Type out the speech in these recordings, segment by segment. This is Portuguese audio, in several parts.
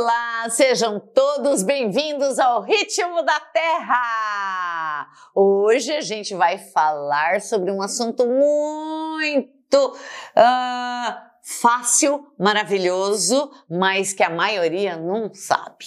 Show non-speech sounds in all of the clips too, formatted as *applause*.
Olá, sejam todos bem-vindos ao Ritmo da Terra! Hoje a gente vai falar sobre um assunto muito uh, fácil, maravilhoso, mas que a maioria não sabe.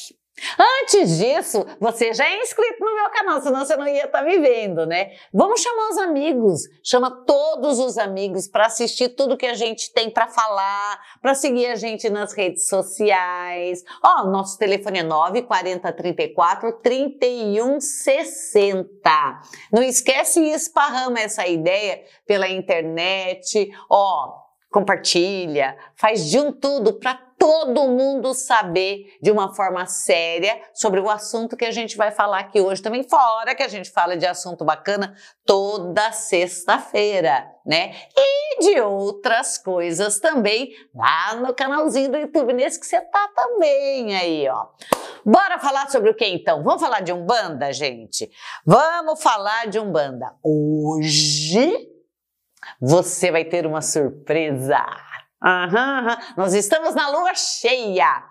Antes disso, você já é inscrito no meu canal, senão você não ia estar tá me vendo, né? Vamos chamar os amigos, chama todos os amigos para assistir tudo que a gente tem para falar, para seguir a gente nas redes sociais. Ó, nosso telefone é 940 34 31 60. Não esquece e esparrama essa ideia pela internet. Ó, compartilha, faz de um tudo para todo mundo saber de uma forma séria sobre o assunto que a gente vai falar aqui hoje também, fora que a gente fala de assunto bacana toda sexta-feira, né? E de outras coisas também lá no canalzinho do YouTube, nesse que você tá também aí, ó. Bora falar sobre o que então? Vamos falar de Umbanda, gente? Vamos falar de Umbanda. Hoje você vai ter uma surpresa. Aham, nós estamos na lua cheia.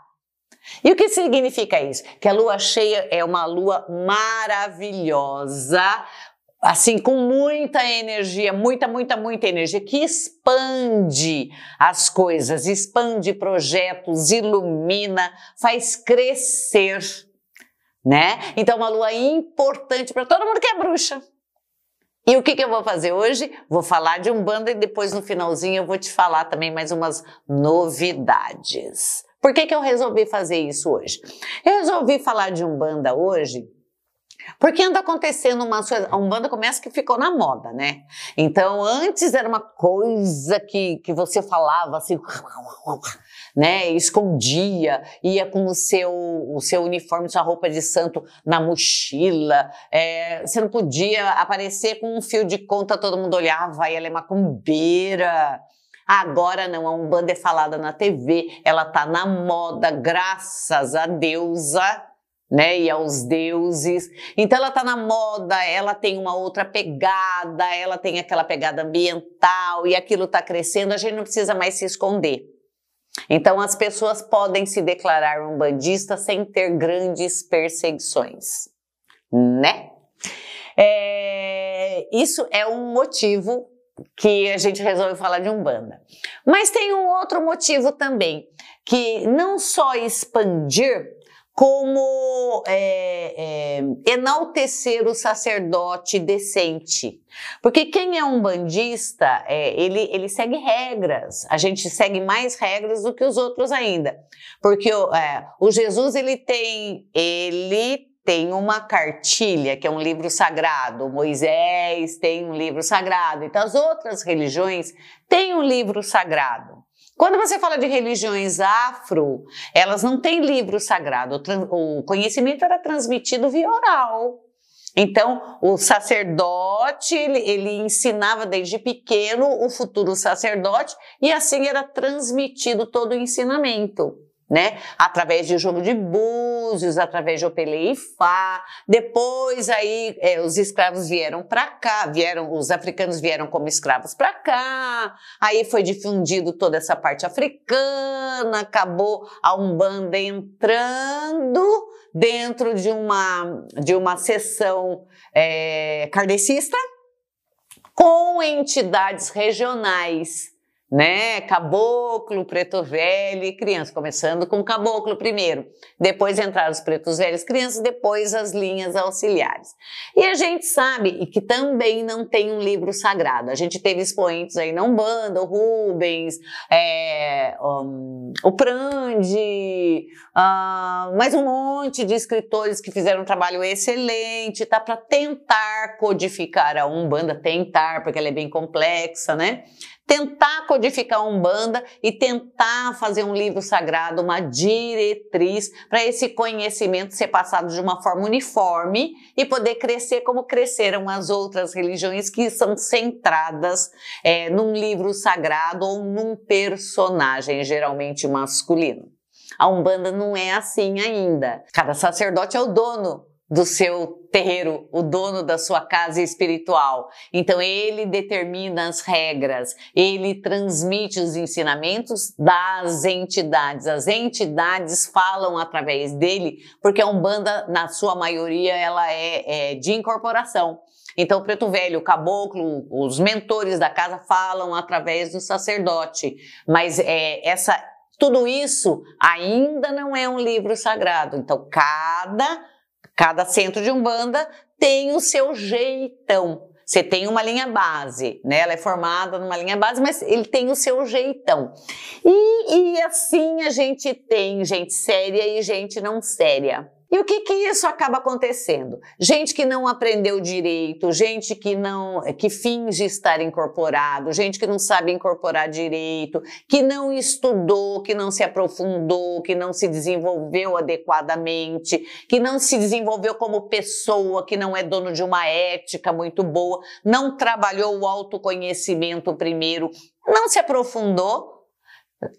E o que significa isso? Que a lua cheia é uma lua maravilhosa, assim, com muita energia, muita, muita, muita energia, que expande as coisas, expande projetos, ilumina, faz crescer, né? Então, uma lua importante para todo mundo que é bruxa. E o que, que eu vou fazer hoje? Vou falar de Umbanda e depois no finalzinho eu vou te falar também mais umas novidades. Por que, que eu resolvi fazer isso hoje? Eu resolvi falar de Umbanda hoje porque anda acontecendo uma coisa, a Umbanda começa que ficou na moda, né? Então, antes era uma coisa que, que você falava assim, né? Escondia, ia com o seu, o seu uniforme, sua roupa de santo na mochila. É, você não podia aparecer com um fio de conta, todo mundo olhava, e ela é macumbeira. Agora não, a Umbanda é falada na TV, ela tá na moda, graças a deusa né, e aos deuses. Então ela está na moda, ela tem uma outra pegada, ela tem aquela pegada ambiental e aquilo está crescendo, a gente não precisa mais se esconder. Então as pessoas podem se declarar um bandista sem ter grandes perseguições, né? É, isso é um motivo que a gente resolveu falar de Umbanda. Mas tem um outro motivo também, que não só expandir como é, é, enaltecer o sacerdote decente. Porque quem é um bandista, é, ele, ele segue regras. A gente segue mais regras do que os outros ainda. Porque o, é, Jesus, ele tem, ele tem uma cartilha, que é um livro sagrado. Moisés tem um livro sagrado. Então, as outras religiões têm um livro sagrado. Quando você fala de religiões afro, elas não têm livro sagrado. O conhecimento era transmitido via oral. Então, o sacerdote, ele, ele, ensinava desde pequeno o futuro sacerdote e assim era transmitido todo o ensinamento né? Através de jogo de búzios, através de Opelê e Fá. Depois aí é, os escravos vieram para cá, vieram os africanos vieram como escravos para cá. Aí foi difundido toda essa parte africana, acabou a Umbanda entrando dentro de uma de uma sessão é, kardecista com entidades regionais né? Caboclo, preto velho e criança, começando com caboclo primeiro, depois entraram os pretos velhos, crianças, depois as linhas auxiliares. E a gente sabe que também não tem um livro sagrado. A gente teve expoentes aí na Umbanda, o Rubens, é, um, o Prandi, uh, mais um monte de escritores que fizeram um trabalho excelente, tá? Para tentar codificar a Umbanda, tentar, porque ela é bem complexa, né? Tentar codificar a Umbanda e tentar fazer um livro sagrado, uma diretriz para esse conhecimento ser passado de uma forma uniforme e poder crescer como cresceram as outras religiões que são centradas é, num livro sagrado ou num personagem, geralmente masculino. A Umbanda não é assim ainda. Cada sacerdote é o dono do seu terreiro, o dono da sua casa espiritual. Então ele determina as regras, ele transmite os ensinamentos das entidades. As entidades falam através dele, porque a Umbanda, na sua maioria, ela é, é de incorporação. Então, o preto velho, o caboclo, os mentores da casa falam através do sacerdote, mas é, essa, tudo isso ainda não é um livro sagrado. Então, cada Cada centro de Umbanda tem o seu jeitão. Você tem uma linha base, né? Ela é formada numa linha base, mas ele tem o seu jeitão. E, e assim a gente tem gente séria e gente não séria. E o que que isso acaba acontecendo? Gente que não aprendeu direito, gente que não que finge estar incorporado, gente que não sabe incorporar direito, que não estudou, que não se aprofundou, que não se desenvolveu adequadamente, que não se desenvolveu como pessoa, que não é dono de uma ética muito boa, não trabalhou o autoconhecimento primeiro, não se aprofundou,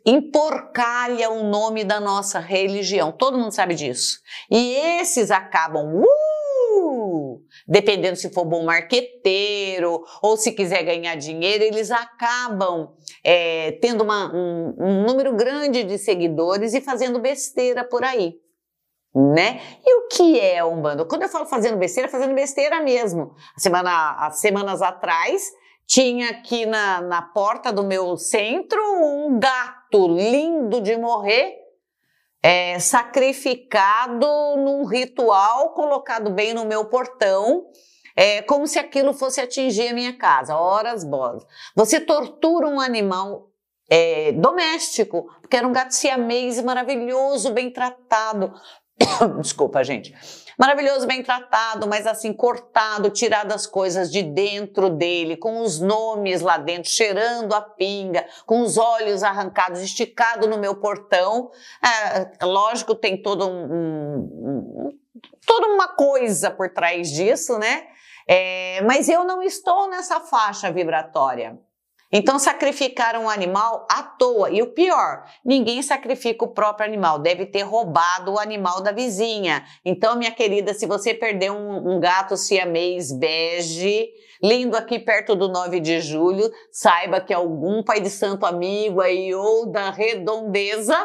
emporcalha o nome da nossa religião. Todo mundo sabe disso. E esses acabam, uh, dependendo se for bom marqueteiro ou se quiser ganhar dinheiro, eles acabam é, tendo uma, um, um número grande de seguidores e fazendo besteira por aí né? E o que é Umbanda? Quando eu falo fazendo besteira, fazendo besteira mesmo. Semana, há semanas atrás, tinha aqui na, na porta do meu centro um gato lindo de morrer, é, sacrificado num ritual, colocado bem no meu portão, é, como se aquilo fosse atingir a minha casa. Horas bolas. Você tortura um animal é, doméstico, porque era um gato siamês maravilhoso, bem tratado. *coughs* Desculpa, gente maravilhoso, bem tratado, mas assim, cortado, tirado as coisas de dentro dele, com os nomes lá dentro, cheirando a pinga, com os olhos arrancados, esticado no meu portão. É, lógico, tem todo um, um, toda uma coisa por trás disso, né? É, mas eu não estou nessa faixa vibratória. Então sacrificaram um animal à toa. E o pior, ninguém sacrifica o próprio animal, deve ter roubado o animal da vizinha. Então, minha querida, se você perdeu um, um gato siamês bege, lindo aqui perto do 9 de julho, saiba que algum pai de santo amigo aí ou da redondeza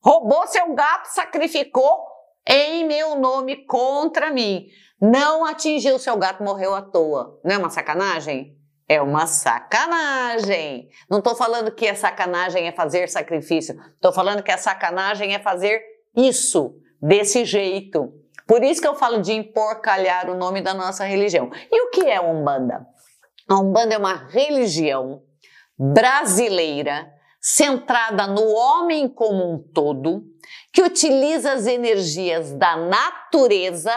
roubou seu gato, sacrificou em meu nome contra mim. Não atingiu seu gato, morreu à toa. Não é uma sacanagem? É uma sacanagem. Não estou falando que a sacanagem é fazer sacrifício. Estou falando que a sacanagem é fazer isso, desse jeito. Por isso que eu falo de emporcalhar o nome da nossa religião. E o que é Umbanda? A Umbanda é uma religião brasileira centrada no homem como um todo, que utiliza as energias da natureza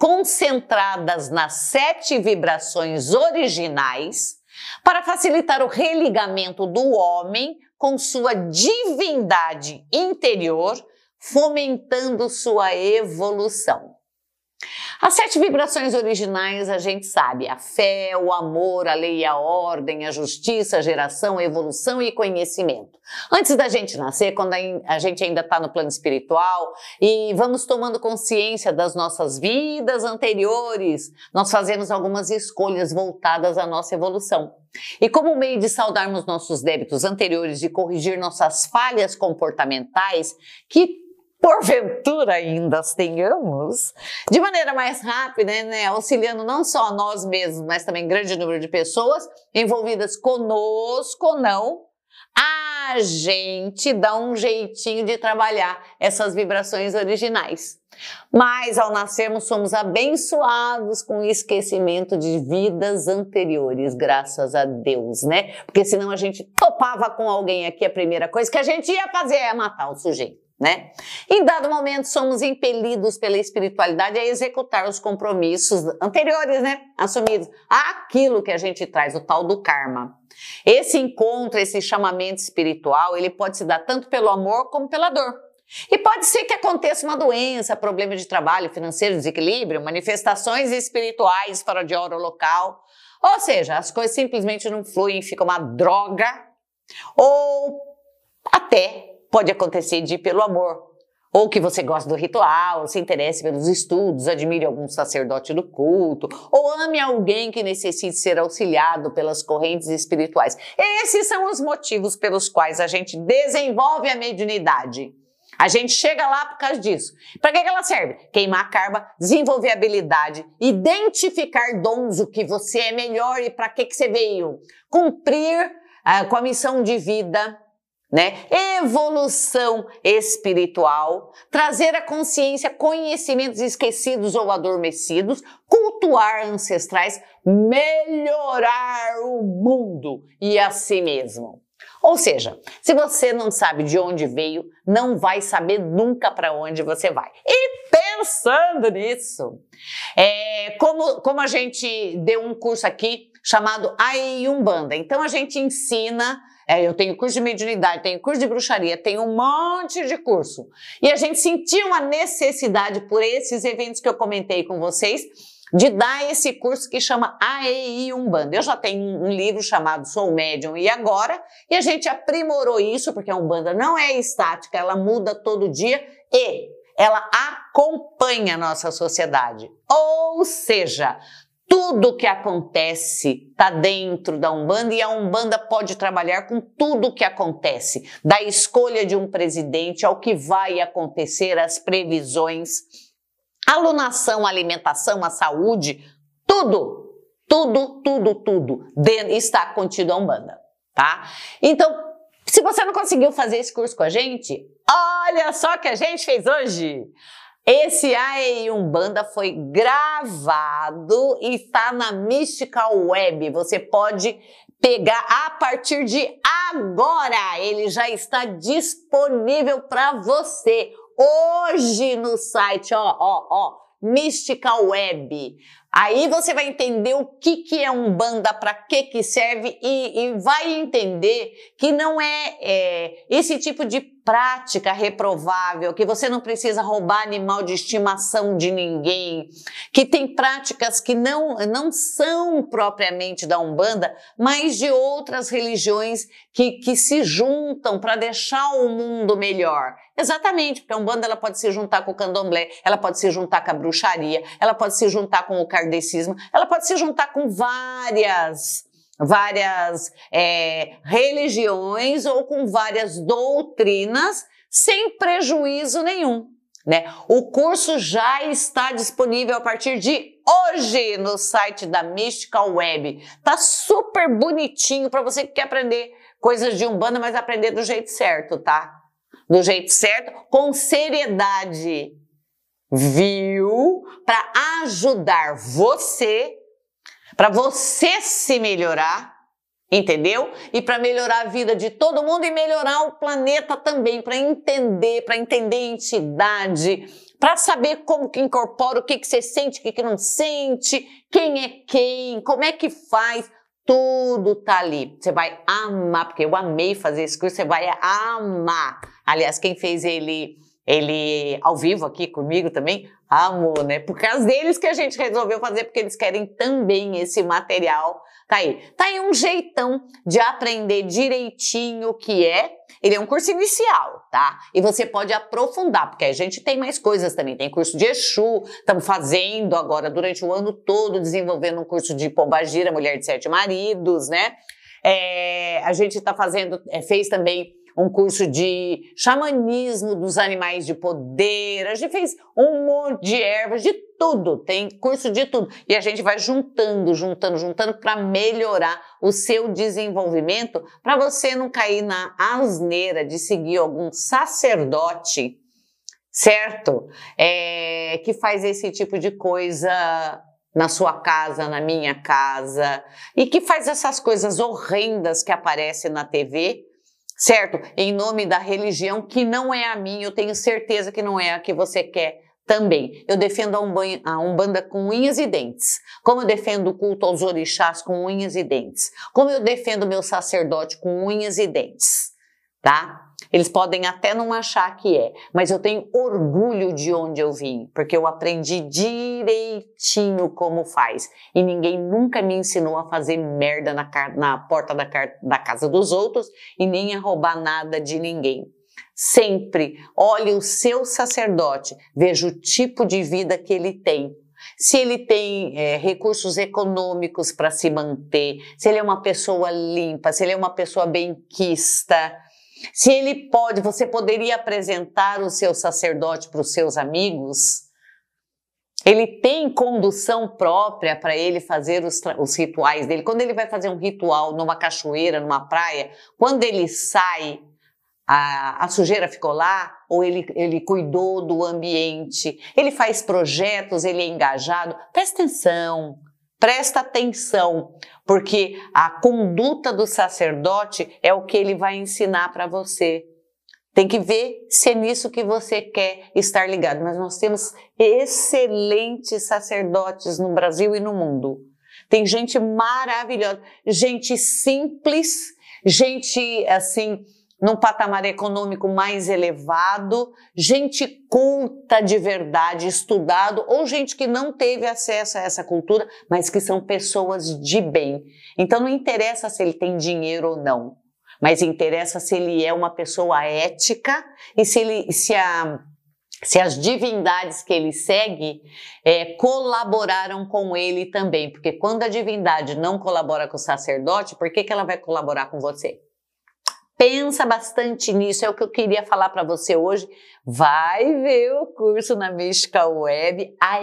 concentradas nas sete vibrações originais para facilitar o religamento do homem com sua divindade interior, fomentando sua evolução. As sete vibrações originais a gente sabe: a fé, o amor, a lei e a ordem, a justiça, a geração, a evolução e conhecimento. Antes da gente nascer, quando a gente ainda está no plano espiritual e vamos tomando consciência das nossas vidas anteriores, nós fazemos algumas escolhas voltadas à nossa evolução. E como meio de saudarmos nossos débitos anteriores, de corrigir nossas falhas comportamentais, que porventura ainda as tenhamos, de maneira mais rápida, né, auxiliando não só nós mesmos, mas também grande número de pessoas envolvidas conosco ou não, a gente dá um jeitinho de trabalhar essas vibrações originais. Mas ao nascermos somos abençoados com o esquecimento de vidas anteriores, graças a Deus, né? Porque senão a gente topava com alguém aqui, a primeira coisa que a gente ia fazer é matar o sujeito né? Em dado momento, somos impelidos pela espiritualidade a executar os compromissos anteriores, né? Assumidos. Aquilo que a gente traz, o tal do karma. Esse encontro, esse chamamento espiritual, ele pode se dar tanto pelo amor como pela dor. E pode ser que aconteça uma doença, problema de trabalho, financeiro, desequilíbrio, manifestações espirituais fora de hora local. Ou seja, as coisas simplesmente não fluem, fica uma droga. Ou até pode acontecer de ir pelo amor. ou que você gosta do ritual, se interesse pelos estudos, admire algum sacerdote do culto, ou ame alguém que necessite ser auxiliado pelas correntes espirituais. Esses são os motivos pelos quais a gente desenvolve a mediunidade. A gente chega lá por causa disso. Para que, ela serve? Queimar carba, desenvolver habilidade, identificar dons, o que você é melhor e para que, que você veio. Cumprir uh, com a missão de vida, né? Evolução espiritual, trazer à consciência conhecimentos esquecidos ou adormecidos, cultuar ancestrais, melhorar o mundo e a si mesmo. Ou seja, se você não sabe de onde veio, não vai saber nunca para onde você vai. E pensando nisso, é, como, como a gente deu um curso aqui chamado Aiumbanda, então a gente ensina é, eu tenho curso de mediunidade, tenho curso de bruxaria, tenho um monte de curso. E a gente sentiu uma necessidade por esses eventos que eu comentei com vocês de dar esse curso que chama AEI Umbanda. Eu já tenho um livro chamado Sou Médium e Agora, e a gente aprimorou isso, porque a Umbanda não é estática, ela muda todo dia e ela acompanha a nossa sociedade. Ou seja, tudo que acontece está dentro da Umbanda e a Umbanda pode trabalhar com tudo que acontece, da escolha de um presidente ao que vai acontecer, as previsões, alunação, alimentação, a saúde, tudo, tudo, tudo, tudo está contido a Umbanda, tá? Então, se você não conseguiu fazer esse curso com a gente, olha só o que a gente fez hoje. Esse AEI Umbanda foi gravado e está na Mystical Web. Você pode pegar a partir de agora. Ele já está disponível para você hoje no site, ó, ó, ó, Mystical Web. Aí você vai entender o que, que é um banda, para que, que serve e, e, vai entender que não é, é esse tipo de prática reprovável, que você não precisa roubar animal de estimação de ninguém, que tem práticas que não, não são propriamente da Umbanda, mas de outras religiões que, que se juntam para deixar o mundo melhor. Exatamente, porque a Umbanda ela pode se juntar com o candomblé, ela pode se juntar com a bruxaria, ela pode se juntar com o kardecismo, ela pode se juntar com várias várias é, religiões ou com várias doutrinas sem prejuízo nenhum. Né? O curso já está disponível a partir de hoje no site da Mystical Web. Tá super bonitinho para você que quer aprender coisas de umbanda, mas aprender do jeito certo, tá? Do jeito certo, com seriedade, viu? Para ajudar você para você se melhorar, entendeu? E para melhorar a vida de todo mundo e melhorar o planeta também, para entender, para entender a entidade, para saber como que incorpora, o que que você sente, o que que não sente, quem é quem, como é que faz, tudo tá ali. Você vai amar, porque eu amei fazer esse curso, você vai amar. Aliás, quem fez ele ele ao vivo aqui comigo também, amor, né? Por causa deles que a gente resolveu fazer, porque eles querem também esse material. Tá aí. Tá aí um jeitão de aprender direitinho o que é. Ele é um curso inicial, tá? E você pode aprofundar, porque a gente tem mais coisas também. Tem curso de Exu, estamos fazendo agora durante o ano todo, desenvolvendo um curso de Pombagira, Mulher de Sete Maridos, né? É, a gente está fazendo, é, fez também um curso de xamanismo dos animais de poder, a gente fez um monte de ervas, de tudo, tem curso de tudo. E a gente vai juntando, juntando, juntando para melhorar o seu desenvolvimento, para você não cair na asneira de seguir algum sacerdote, certo? É, que faz esse tipo de coisa na sua casa, na minha casa, e que faz essas coisas horrendas que aparecem na TV certo? Em nome da religião que não é a minha, eu tenho certeza que não é a que você quer também. Eu defendo a Umbanda com unhas e dentes. Como eu defendo o culto aos orixás com unhas e dentes. Como eu defendo meu sacerdote com unhas e dentes. Tá? Eles podem até não achar que é, mas eu tenho orgulho de onde eu vim, porque eu aprendi direitinho como faz. E ninguém nunca me ensinou a fazer merda na, na porta da, da casa dos outros e nem a roubar nada de ninguém. Sempre olhe o seu sacerdote, veja o tipo de vida que ele tem. Se ele tem é, recursos econômicos para se manter, se ele é uma pessoa limpa, se ele é uma pessoa benquista, se ele pode, você poderia apresentar o seu sacerdote para os seus amigos? Ele tem condução própria para ele fazer os, os, rituais dele. Quando ele vai fazer um ritual numa cachoeira, numa praia, quando ele sai, a, a sujeira ficou lá, ou ele, ele cuidou do ambiente, ele faz projetos, ele é engajado. Presta atenção, presta atenção, porque a conduta do sacerdote é o que ele vai ensinar para você. Tem que ver se é nisso que você quer estar ligado. Mas nós temos excelentes sacerdotes no Brasil e no mundo. Tem gente maravilhosa, gente simples, gente assim, num patamar econômico mais elevado, gente culta de verdade, estudado, ou gente que não teve acesso a essa cultura, mas que são pessoas de bem. Então não interessa se ele tem dinheiro ou não mas interessa se ele é uma pessoa ética e se, ele, se, a, se as divindades que ele segue é, colaboraram com ele também. Porque quando a divindade não colabora com o sacerdote, por que, que ela vai colaborar com você? Pensa bastante nisso, é o que eu queria falar para você hoje. Vai ver o curso na Mística Web, a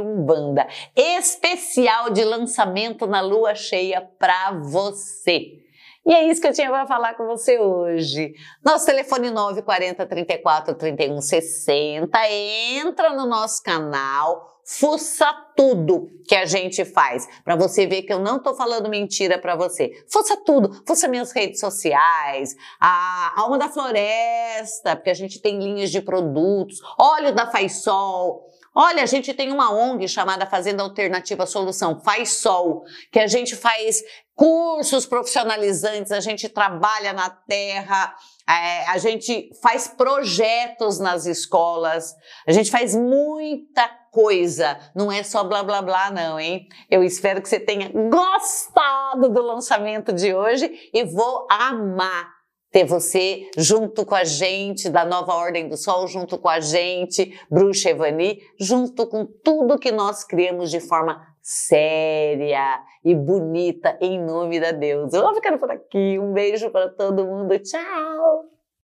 Umbanda, especial de lançamento na lua cheia para você. E é isso que eu tinha para falar com você hoje. Nosso telefone 940 34 31 60. Entra no nosso canal, fuça tudo que a gente faz, para você ver que eu não estou falando mentira para você. Fuça tudo, fuça minhas redes sociais, a Alma da Floresta, porque a gente tem linhas de produtos, óleo da Faisol, Olha, a gente tem uma ONG chamada Fazenda Alternativa Solução, Faz Sol, que a gente faz cursos profissionalizantes, a gente trabalha na terra, é, a gente faz projetos nas escolas, a gente faz muita coisa, não é só blá blá blá, não, hein? Eu espero que você tenha gostado do lançamento de hoje e vou amar ter você junto com a gente da Nova Ordem do Sol, junto com a gente, Bruxa Evani, junto com tudo que nós criamos de forma séria e bonita em nome da Deus. Eu vou ficando por aqui. Um beijo para todo mundo. Tchau!